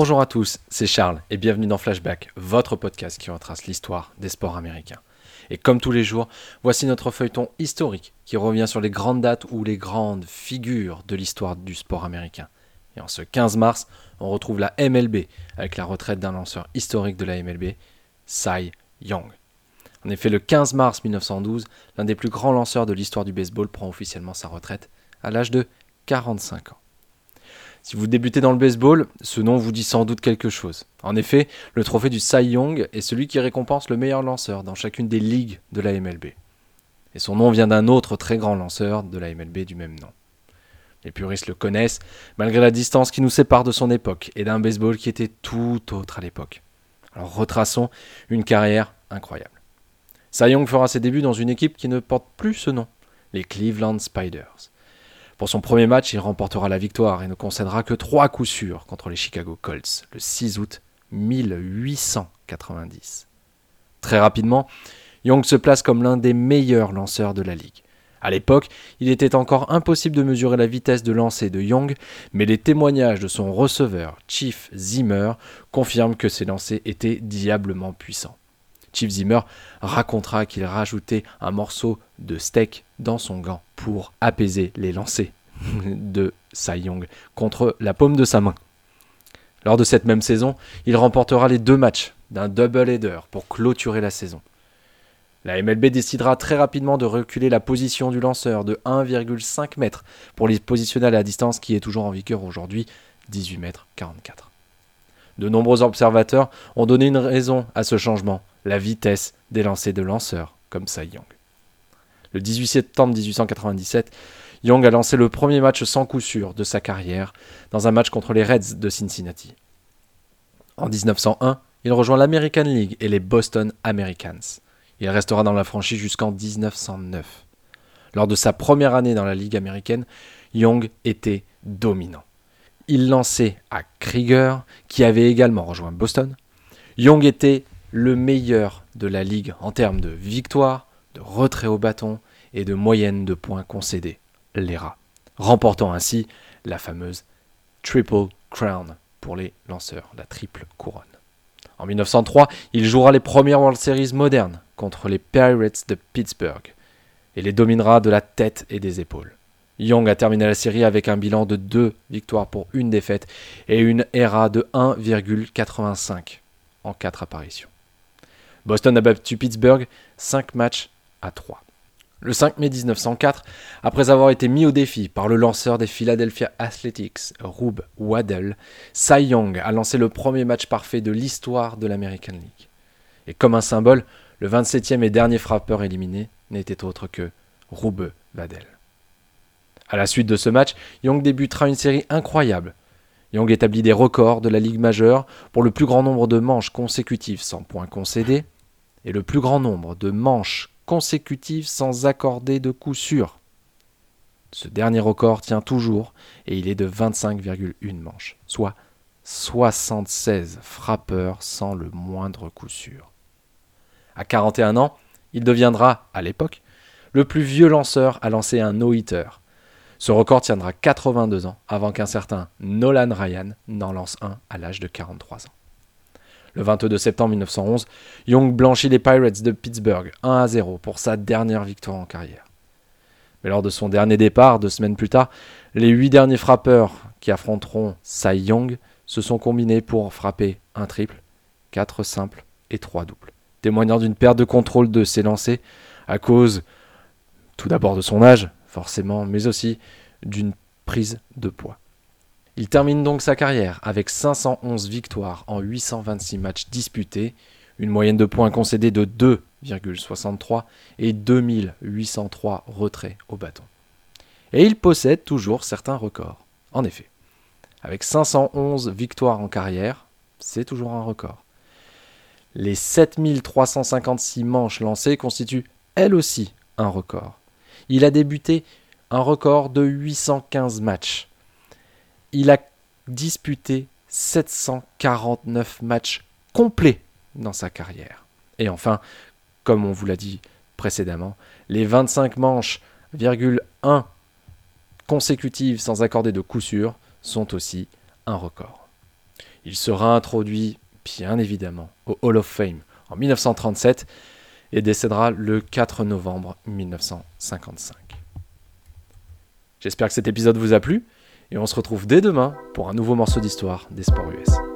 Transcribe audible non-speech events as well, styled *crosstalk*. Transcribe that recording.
Bonjour à tous, c'est Charles et bienvenue dans Flashback, votre podcast qui retrace l'histoire des sports américains. Et comme tous les jours, voici notre feuilleton historique qui revient sur les grandes dates ou les grandes figures de l'histoire du sport américain. Et en ce 15 mars, on retrouve la MLB avec la retraite d'un lanceur historique de la MLB, Cy Young. En effet, le 15 mars 1912, l'un des plus grands lanceurs de l'histoire du baseball prend officiellement sa retraite à l'âge de 45 ans. Si vous débutez dans le baseball, ce nom vous dit sans doute quelque chose. En effet, le trophée du Cy Young est celui qui récompense le meilleur lanceur dans chacune des ligues de la MLB. Et son nom vient d'un autre très grand lanceur de la MLB du même nom. Les puristes le connaissent, malgré la distance qui nous sépare de son époque et d'un baseball qui était tout autre à l'époque. Alors retraçons une carrière incroyable. Cy Young fera ses débuts dans une équipe qui ne porte plus ce nom, les Cleveland Spiders. Pour son premier match, il remportera la victoire et ne concédera que trois coups sûrs contre les Chicago Colts le 6 août 1890. Très rapidement, Young se place comme l'un des meilleurs lanceurs de la ligue. À l'époque, il était encore impossible de mesurer la vitesse de lancer de Young, mais les témoignages de son receveur, Chief Zimmer, confirment que ses lancers étaient diablement puissants. Chief Zimmer racontera qu'il rajoutait un morceau de steak dans son gant pour apaiser les lancers *laughs* de Cy Young contre la paume de sa main. Lors de cette même saison, il remportera les deux matchs d'un double header pour clôturer la saison. La MLB décidera très rapidement de reculer la position du lanceur de 1,5 m pour les positionner à la distance qui est toujours en vigueur aujourd'hui, 18 m 44. De nombreux observateurs ont donné une raison à ce changement, la vitesse des lancers de lanceurs comme Cy Young. Le 18 septembre 1897, Young a lancé le premier match sans coup sûr de sa carrière dans un match contre les Reds de Cincinnati. En 1901, il rejoint l'American League et les Boston Americans. Il restera dans la franchise jusqu'en 1909. Lors de sa première année dans la Ligue américaine, Young était dominant. Il lançait à Krieger, qui avait également rejoint Boston. Young était le meilleur de la ligue en termes de victoires, de retrait au bâton et de moyenne de points concédés, les rats, remportant ainsi la fameuse Triple Crown pour les lanceurs, la triple couronne. En 1903, il jouera les premières World Series modernes contre les Pirates de Pittsburgh et les dominera de la tête et des épaules. Young a terminé la série avec un bilan de 2 victoires pour une défaite et une ERA de 1,85 en 4 apparitions. Boston a battu Pittsburgh 5 matchs à 3. Le 5 mai 1904, après avoir été mis au défi par le lanceur des Philadelphia Athletics, Rube Waddell, Cy Young a lancé le premier match parfait de l'histoire de l'American League. Et comme un symbole, le 27e et dernier frappeur éliminé n'était autre que Rube Waddell. À la suite de ce match, Young débutera une série incroyable. Young établit des records de la Ligue majeure pour le plus grand nombre de manches consécutives sans points concédés et le plus grand nombre de manches consécutives sans accorder de coup sûr. Ce dernier record tient toujours et il est de 25,1 manches, soit 76 frappeurs sans le moindre coup sûr. À 41 ans, il deviendra, à l'époque, le plus vieux lanceur à lancer un no-hitter. Ce record tiendra 82 ans avant qu'un certain Nolan Ryan n'en lance un à l'âge de 43 ans. Le 22 septembre 1911, Young blanchit les Pirates de Pittsburgh 1 à 0 pour sa dernière victoire en carrière. Mais lors de son dernier départ, deux semaines plus tard, les huit derniers frappeurs qui affronteront Cy Young se sont combinés pour frapper un triple, quatre simples et trois doubles, témoignant d'une perte de contrôle de ses lancers à cause tout d'abord de son âge, forcément, mais aussi d'une prise de poids. Il termine donc sa carrière avec 511 victoires en 826 matchs disputés, une moyenne de points concédés de 2,63 et 2803 retraits au bâton. Et il possède toujours certains records. En effet, avec 511 victoires en carrière, c'est toujours un record. Les 7356 manches lancées constituent elles aussi un record. Il a débuté un record de 815 matchs il a disputé 749 matchs complets dans sa carrière. Et enfin, comme on vous l'a dit précédemment, les 25 manches, 1 consécutives sans accorder de coup sûr sont aussi un record. Il sera introduit, bien évidemment, au Hall of Fame en 1937 et décédera le 4 novembre 1955. J'espère que cet épisode vous a plu et on se retrouve dès demain pour un nouveau morceau d'histoire des sports US.